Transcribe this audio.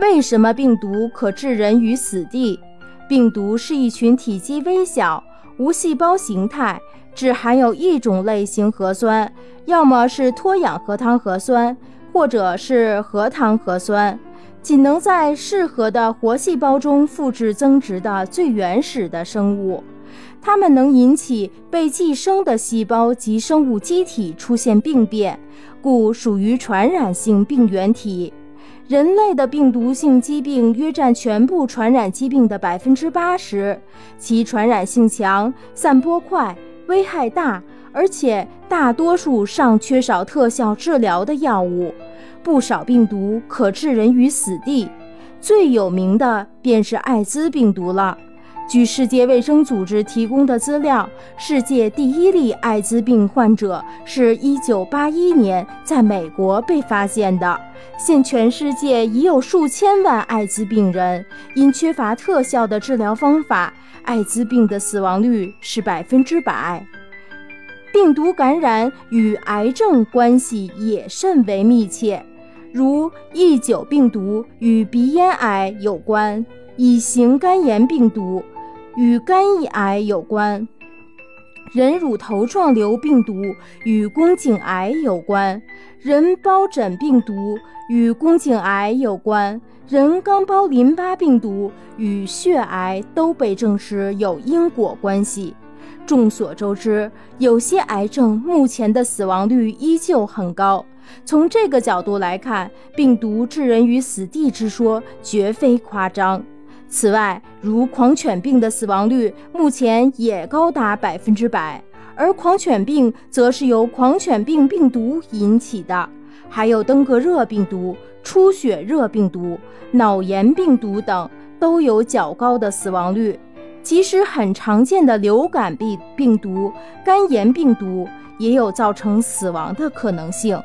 为什么病毒可致人于死地？病毒是一群体积微小、无细胞形态、只含有一种类型核酸，要么是脱氧核糖核酸，或者是核糖核酸，仅能在适合的活细胞中复制增殖的最原始的生物。它们能引起被寄生的细胞及生物机体出现病变，故属于传染性病原体。人类的病毒性疾病约占全部传染疾病的百分之八十，其传染性强、散播快、危害大，而且大多数尚缺少特效治疗的药物。不少病毒可致人于死地，最有名的便是艾滋病毒了。据世界卫生组织提供的资料，世界第一例艾滋病患者是一九八一年在美国被发现的。现全世界已有数千万艾滋病人，因缺乏特效的治疗方法，艾滋病的死亡率是百分之百。病毒感染与癌症关系也甚为密切，如 E 九病毒与鼻咽癌有关，乙型肝炎病毒。与肝胰癌有关，人乳头状瘤病毒与宫颈癌有关，人疱疹病毒与宫颈癌有关，人肛胞淋巴病毒与血癌都被证实有因果关系。众所周知，有些癌症目前的死亡率依旧很高。从这个角度来看，病毒致人于死地之说绝非夸张。此外，如狂犬病的死亡率目前也高达百分之百，而狂犬病则是由狂犬病病毒引起的，还有登革热病毒、出血热病毒、脑炎病毒等都有较高的死亡率。即使很常见的流感病病毒、肝炎病毒，也有造成死亡的可能性。